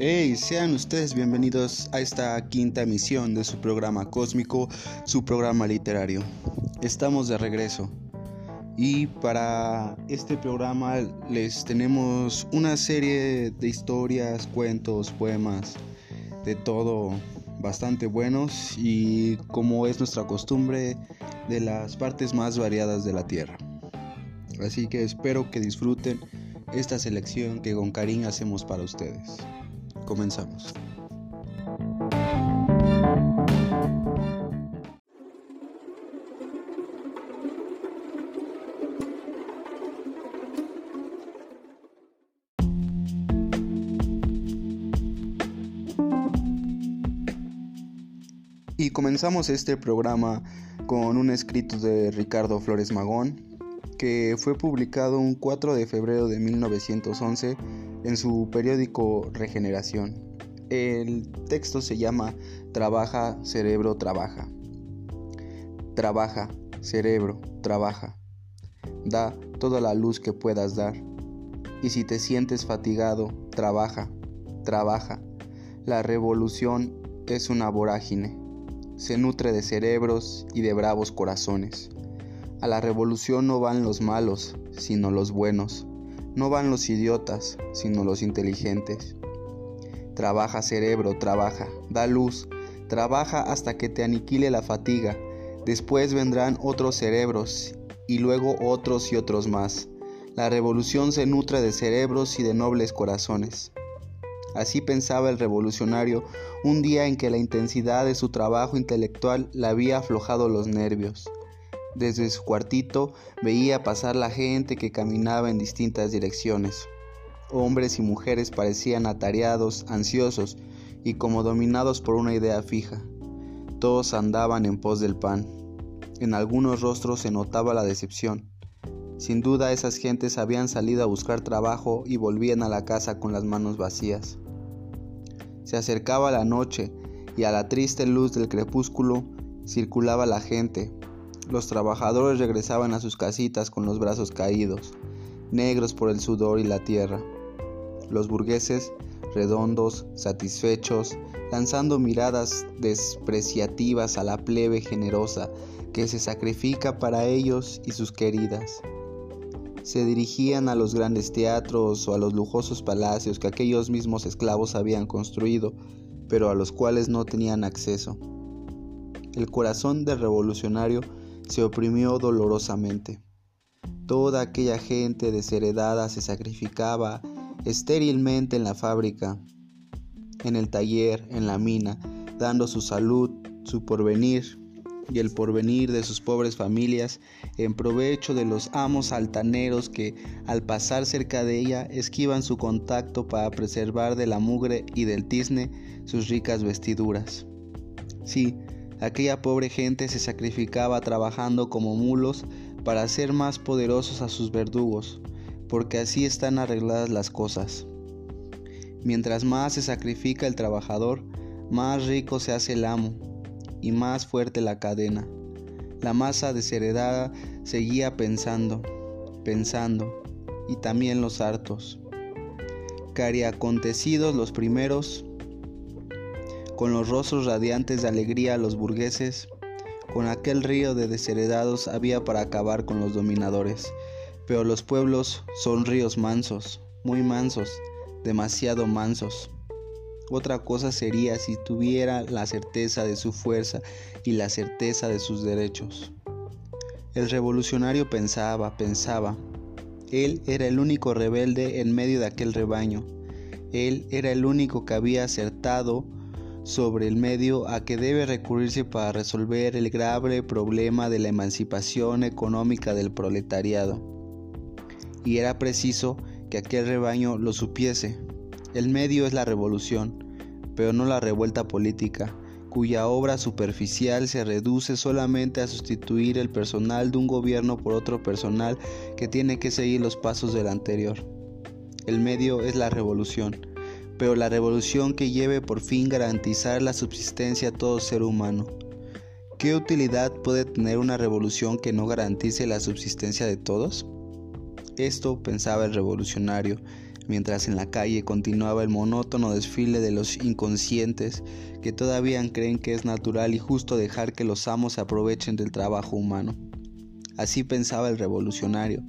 Hey, sean ustedes bienvenidos a esta quinta emisión de su programa cósmico, su programa literario. Estamos de regreso y para este programa les tenemos una serie de historias, cuentos, poemas, de todo bastante buenos y como es nuestra costumbre de las partes más variadas de la Tierra. Así que espero que disfruten esta selección que con cariño hacemos para ustedes. Comenzamos. Y comenzamos este programa con un escrito de Ricardo Flores Magón, que fue publicado un 4 de febrero de 1911 en su periódico Regeneración. El texto se llama Trabaja, cerebro, trabaja. Trabaja, cerebro, trabaja. Da toda la luz que puedas dar. Y si te sientes fatigado, trabaja, trabaja. La revolución es una vorágine. Se nutre de cerebros y de bravos corazones. A la revolución no van los malos, sino los buenos. No van los idiotas, sino los inteligentes. Trabaja cerebro, trabaja, da luz, trabaja hasta que te aniquile la fatiga. Después vendrán otros cerebros y luego otros y otros más. La revolución se nutre de cerebros y de nobles corazones. Así pensaba el revolucionario un día en que la intensidad de su trabajo intelectual le había aflojado los nervios. Desde su cuartito veía pasar la gente que caminaba en distintas direcciones. Hombres y mujeres parecían atareados, ansiosos y como dominados por una idea fija. Todos andaban en pos del pan. En algunos rostros se notaba la decepción. Sin duda esas gentes habían salido a buscar trabajo y volvían a la casa con las manos vacías. Se acercaba la noche y a la triste luz del crepúsculo circulaba la gente, los trabajadores regresaban a sus casitas con los brazos caídos, negros por el sudor y la tierra. Los burgueses, redondos, satisfechos, lanzando miradas despreciativas a la plebe generosa que se sacrifica para ellos y sus queridas. Se dirigían a los grandes teatros o a los lujosos palacios que aquellos mismos esclavos habían construido, pero a los cuales no tenían acceso. El corazón del revolucionario se oprimió dolorosamente. Toda aquella gente desheredada se sacrificaba estérilmente en la fábrica, en el taller, en la mina, dando su salud, su porvenir y el porvenir de sus pobres familias en provecho de los amos altaneros que al pasar cerca de ella esquivan su contacto para preservar de la mugre y del tizne sus ricas vestiduras. Sí, Aquella pobre gente se sacrificaba trabajando como mulos para hacer más poderosos a sus verdugos, porque así están arregladas las cosas. Mientras más se sacrifica el trabajador, más rico se hace el amo y más fuerte la cadena. La masa desheredada seguía pensando, pensando, y también los hartos. Cariacontecidos los primeros, con los rostros radiantes de alegría los burgueses, con aquel río de desheredados había para acabar con los dominadores. Pero los pueblos son ríos mansos, muy mansos, demasiado mansos. Otra cosa sería si tuviera la certeza de su fuerza y la certeza de sus derechos. El revolucionario pensaba, pensaba. Él era el único rebelde en medio de aquel rebaño. Él era el único que había acertado sobre el medio a que debe recurrirse para resolver el grave problema de la emancipación económica del proletariado. Y era preciso que aquel rebaño lo supiese. El medio es la revolución, pero no la revuelta política, cuya obra superficial se reduce solamente a sustituir el personal de un gobierno por otro personal que tiene que seguir los pasos del anterior. El medio es la revolución, pero la revolución que lleve por fin garantizar la subsistencia a todo ser humano. ¿Qué utilidad puede tener una revolución que no garantice la subsistencia de todos? Esto pensaba el revolucionario, mientras en la calle continuaba el monótono desfile de los inconscientes que todavía creen que es natural y justo dejar que los amos se aprovechen del trabajo humano. Así pensaba el revolucionario,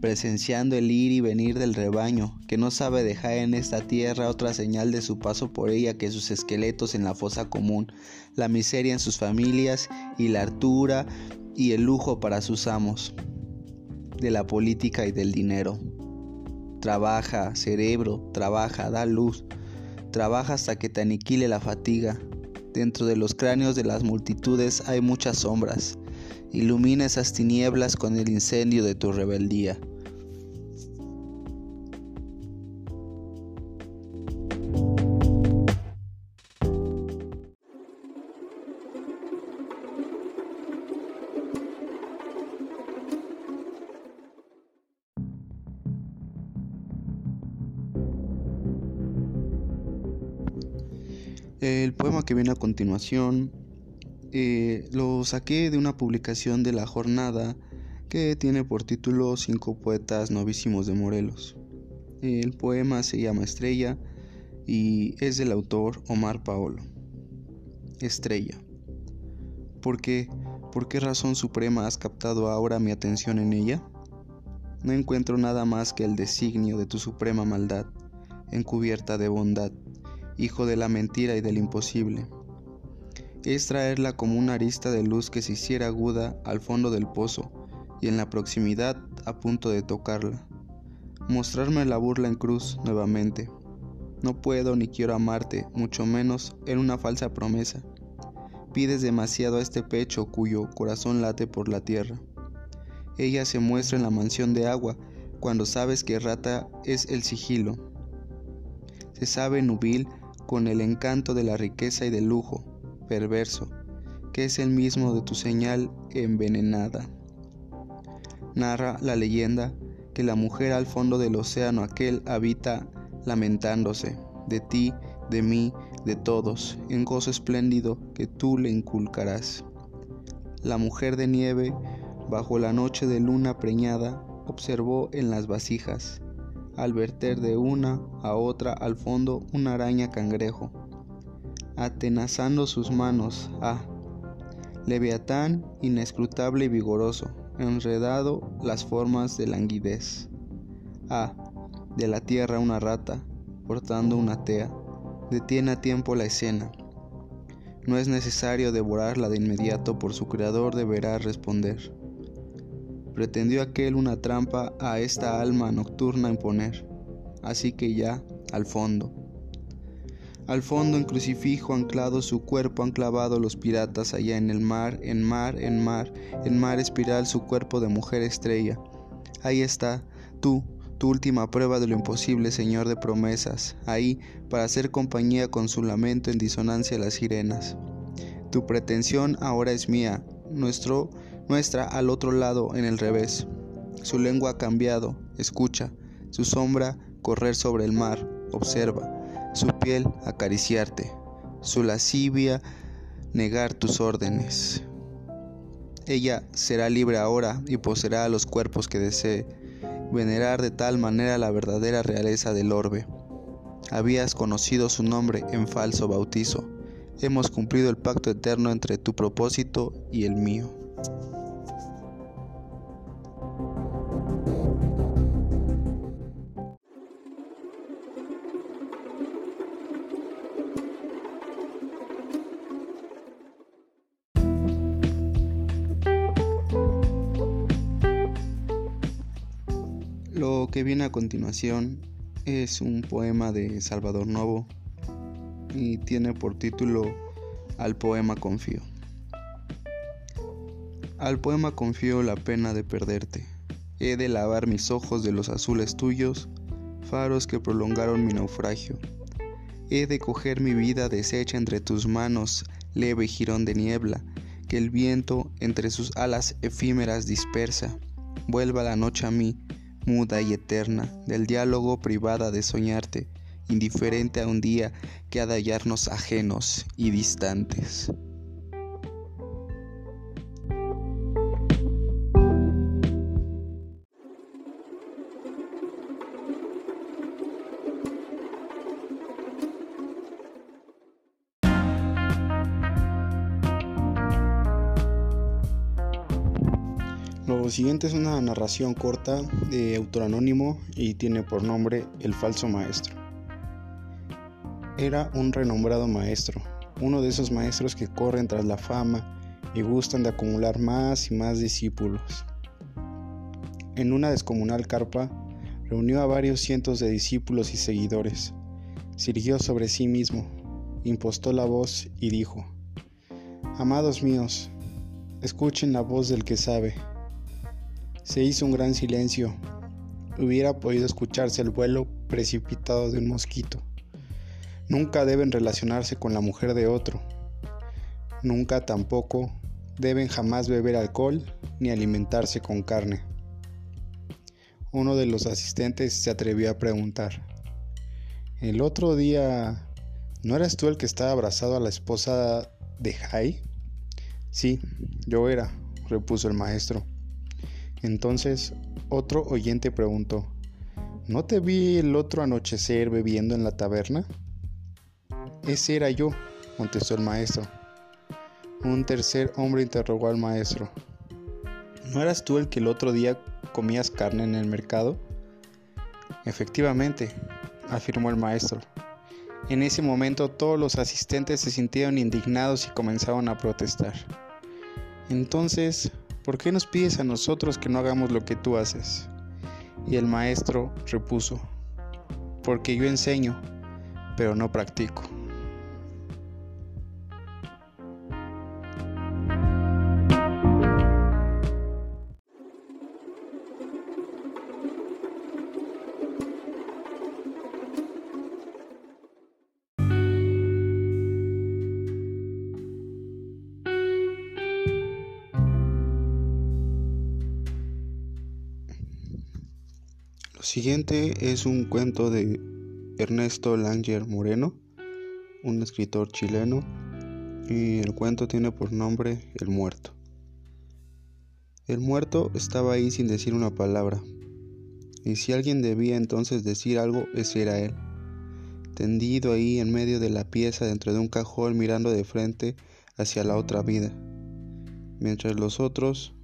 presenciando el ir y venir del rebaño, que no sabe dejar en esta tierra otra señal de su paso por ella que sus esqueletos en la fosa común, la miseria en sus familias y la hartura y el lujo para sus amos, de la política y del dinero. Trabaja, cerebro, trabaja, da luz, trabaja hasta que te aniquile la fatiga. Dentro de los cráneos de las multitudes hay muchas sombras. Ilumina esas tinieblas con el incendio de tu rebeldía. El poema que viene a continuación eh, lo saqué de una publicación de la jornada que tiene por título Cinco poetas novísimos de Morelos. El poema se llama Estrella y es del autor Omar Paolo. Estrella. ¿Por qué? ¿Por qué razón suprema has captado ahora mi atención en ella? No encuentro nada más que el designio de tu suprema maldad, encubierta de bondad hijo de la mentira y del imposible. Es traerla como una arista de luz que se hiciera aguda al fondo del pozo y en la proximidad a punto de tocarla. Mostrarme la burla en cruz nuevamente. No puedo ni quiero amarte, mucho menos en una falsa promesa. Pides demasiado a este pecho cuyo corazón late por la tierra. Ella se muestra en la mansión de agua cuando sabes que rata es el sigilo. Se sabe nubil con el encanto de la riqueza y del lujo, perverso, que es el mismo de tu señal envenenada. Narra la leyenda que la mujer al fondo del océano aquel habita lamentándose, de ti, de mí, de todos, en gozo espléndido que tú le inculcarás. La mujer de nieve, bajo la noche de luna preñada, observó en las vasijas, al verter de una a otra al fondo una araña cangrejo, atenazando sus manos, ah, leviatán inescrutable y vigoroso, enredado las formas de languidez. Ah, de la tierra una rata, portando una tea, detiene a tiempo la escena. No es necesario devorarla de inmediato, por su creador deberá responder pretendió aquel una trampa a esta alma nocturna imponer. Así que ya, al fondo. Al fondo en crucifijo anclado su cuerpo han clavado los piratas allá en el mar, en mar, en mar, en mar espiral su cuerpo de mujer estrella. Ahí está, tú, tu última prueba de lo imposible, Señor de promesas, ahí para hacer compañía con su lamento en disonancia a las sirenas. Tu pretensión ahora es mía, nuestro nuestra al otro lado en el revés. Su lengua ha cambiado, escucha, su sombra correr sobre el mar, observa, su piel acariciarte, su lascivia negar tus órdenes. Ella será libre ahora y poseerá los cuerpos que desee, venerar de tal manera la verdadera realeza del orbe. Habías conocido su nombre en falso bautizo. Hemos cumplido el pacto eterno entre tu propósito y el mío. Que viene a continuación es un poema de Salvador Novo y tiene por título Al poema confío. Al poema confío la pena de perderte. He de lavar mis ojos de los azules tuyos, faros que prolongaron mi naufragio. He de coger mi vida deshecha entre tus manos, leve jirón de niebla, que el viento entre sus alas efímeras dispersa. Vuelva la noche a mí, muda y eterna, del diálogo privada de soñarte, indiferente a un día que ha de hallarnos ajenos y distantes. Lo siguiente es una narración corta de autor anónimo y tiene por nombre El falso maestro. Era un renombrado maestro, uno de esos maestros que corren tras la fama y gustan de acumular más y más discípulos. En una descomunal carpa, reunió a varios cientos de discípulos y seguidores. Sirvió sobre sí mismo, impostó la voz y dijo, Amados míos, escuchen la voz del que sabe. Se hizo un gran silencio. Hubiera podido escucharse el vuelo precipitado de un mosquito. Nunca deben relacionarse con la mujer de otro. Nunca tampoco deben jamás beber alcohol ni alimentarse con carne. Uno de los asistentes se atrevió a preguntar, el otro día, ¿no eras tú el que estaba abrazado a la esposa de Jai? Sí, yo era, repuso el maestro. Entonces, otro oyente preguntó, ¿no te vi el otro anochecer bebiendo en la taberna? Ese era yo, contestó el maestro. Un tercer hombre interrogó al maestro. ¿No eras tú el que el otro día comías carne en el mercado? Efectivamente, afirmó el maestro. En ese momento todos los asistentes se sintieron indignados y comenzaron a protestar. Entonces, ¿por qué nos pides a nosotros que no hagamos lo que tú haces? Y el maestro repuso, porque yo enseño, pero no practico. Siguiente es un cuento de Ernesto Langer Moreno, un escritor chileno, y el cuento tiene por nombre El muerto. El muerto estaba ahí sin decir una palabra, y si alguien debía entonces decir algo, ese era él, tendido ahí en medio de la pieza dentro de un cajón mirando de frente hacia la otra vida, mientras los otros,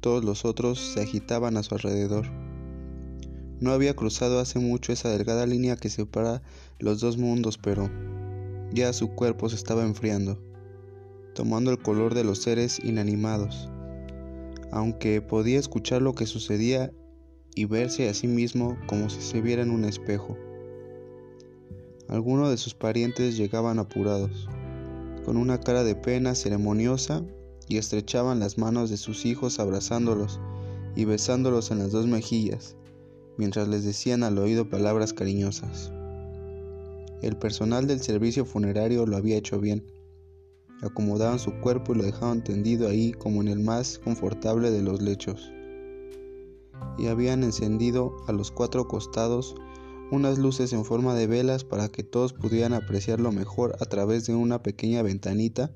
todos los otros, se agitaban a su alrededor. No había cruzado hace mucho esa delgada línea que separa los dos mundos, pero ya su cuerpo se estaba enfriando, tomando el color de los seres inanimados. Aunque podía escuchar lo que sucedía y verse a sí mismo como si se viera en un espejo. Algunos de sus parientes llegaban apurados, con una cara de pena ceremoniosa y estrechaban las manos de sus hijos abrazándolos y besándolos en las dos mejillas mientras les decían al oído palabras cariñosas. El personal del servicio funerario lo había hecho bien. Acomodaban su cuerpo y lo dejaban tendido ahí como en el más confortable de los lechos. Y habían encendido a los cuatro costados unas luces en forma de velas para que todos pudieran apreciarlo mejor a través de una pequeña ventanita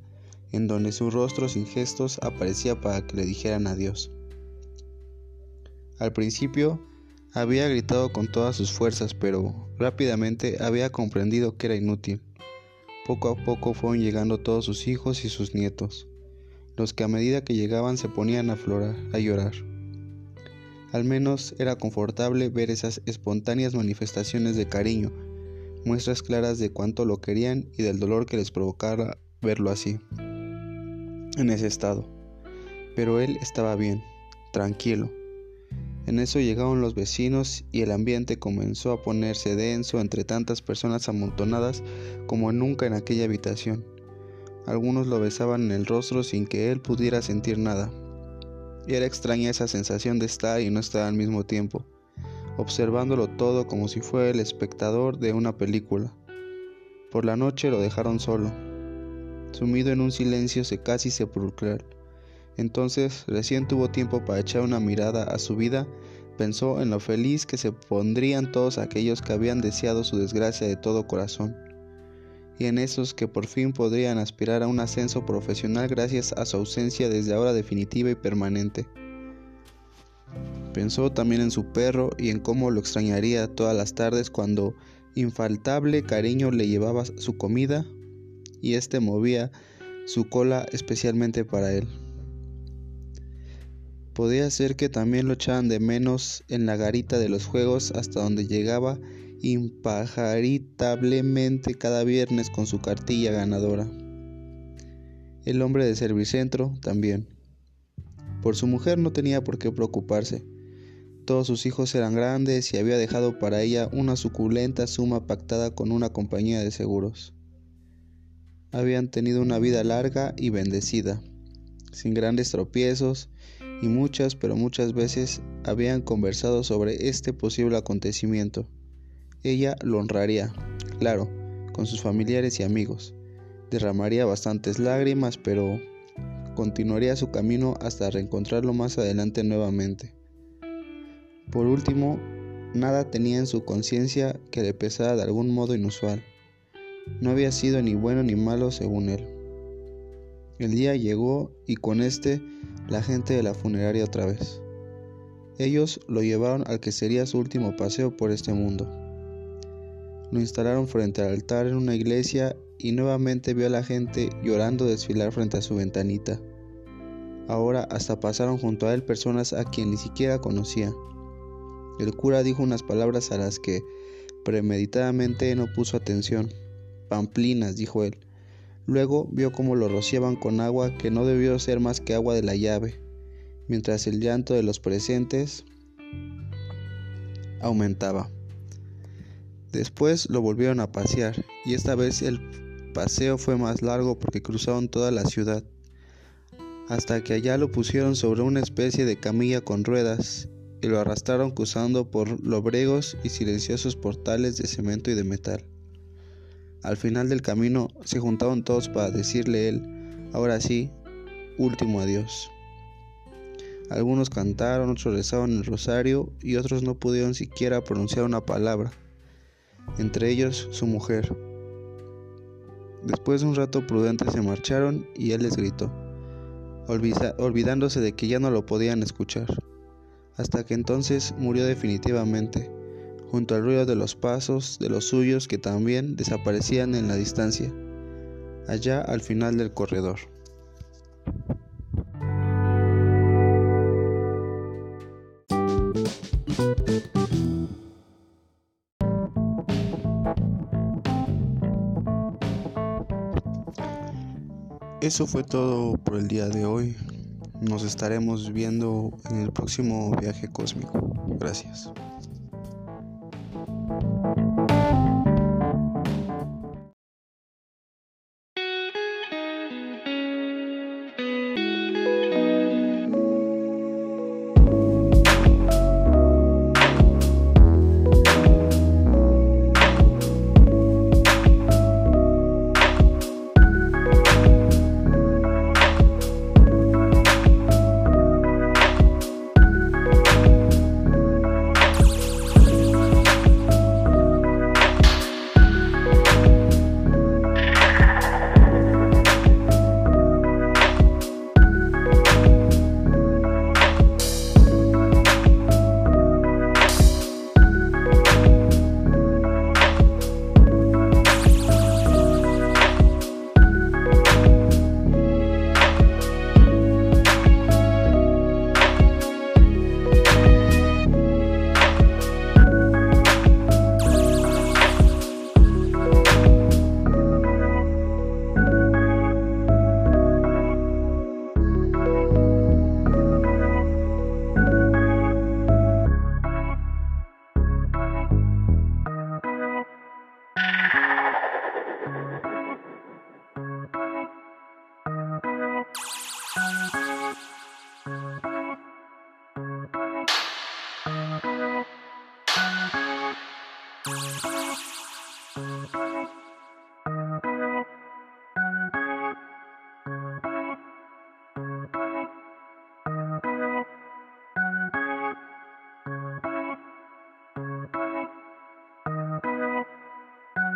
en donde su rostro sin gestos aparecía para que le dijeran adiós. Al principio había gritado con todas sus fuerzas, pero rápidamente había comprendido que era inútil. Poco a poco fueron llegando todos sus hijos y sus nietos, los que a medida que llegaban se ponían a florar, a llorar. Al menos era confortable ver esas espontáneas manifestaciones de cariño, muestras claras de cuánto lo querían y del dolor que les provocara verlo así, en ese estado. Pero él estaba bien, tranquilo, en eso llegaron los vecinos y el ambiente comenzó a ponerse denso entre tantas personas amontonadas como nunca en aquella habitación. Algunos lo besaban en el rostro sin que él pudiera sentir nada. Era extraña esa sensación de estar y no estar al mismo tiempo, observándolo todo como si fuera el espectador de una película. Por la noche lo dejaron solo, sumido en un silencio casi sepulcral. Entonces, recién tuvo tiempo para echar una mirada a su vida, pensó en lo feliz que se pondrían todos aquellos que habían deseado su desgracia de todo corazón, y en esos que por fin podrían aspirar a un ascenso profesional gracias a su ausencia desde ahora definitiva y permanente. Pensó también en su perro y en cómo lo extrañaría todas las tardes cuando infaltable cariño le llevaba su comida y éste movía su cola especialmente para él. Podía ser que también lo echaban de menos en la garita de los juegos hasta donde llegaba impajaritablemente cada viernes con su cartilla ganadora. El hombre de Servicentro también. Por su mujer no tenía por qué preocuparse. Todos sus hijos eran grandes y había dejado para ella una suculenta suma pactada con una compañía de seguros. Habían tenido una vida larga y bendecida, sin grandes tropiezos, y muchas, pero muchas veces habían conversado sobre este posible acontecimiento. Ella lo honraría, claro, con sus familiares y amigos. Derramaría bastantes lágrimas, pero continuaría su camino hasta reencontrarlo más adelante nuevamente. Por último, nada tenía en su conciencia que le pesara de algún modo inusual. No había sido ni bueno ni malo según él. El día llegó y con este la gente de la funeraria otra vez. Ellos lo llevaron al que sería su último paseo por este mundo. Lo instalaron frente al altar en una iglesia y nuevamente vio a la gente llorando desfilar frente a su ventanita. Ahora hasta pasaron junto a él personas a quien ni siquiera conocía. El cura dijo unas palabras a las que premeditadamente no puso atención. Pamplinas, dijo él. Luego vio cómo lo rociaban con agua que no debió ser más que agua de la llave, mientras el llanto de los presentes aumentaba. Después lo volvieron a pasear, y esta vez el paseo fue más largo porque cruzaron toda la ciudad, hasta que allá lo pusieron sobre una especie de camilla con ruedas y lo arrastraron cruzando por lobregos y silenciosos portales de cemento y de metal. Al final del camino se juntaron todos para decirle él, ahora sí, último adiós. Algunos cantaron, otros rezaron el rosario y otros no pudieron siquiera pronunciar una palabra, entre ellos su mujer. Después de un rato prudente se marcharon y él les gritó, olvidándose de que ya no lo podían escuchar hasta que entonces murió definitivamente, junto al ruido de los pasos de los suyos que también desaparecían en la distancia, allá al final del corredor. Eso fue todo por el día de hoy. Nos estaremos viendo en el próximo viaje cósmico. Gracias.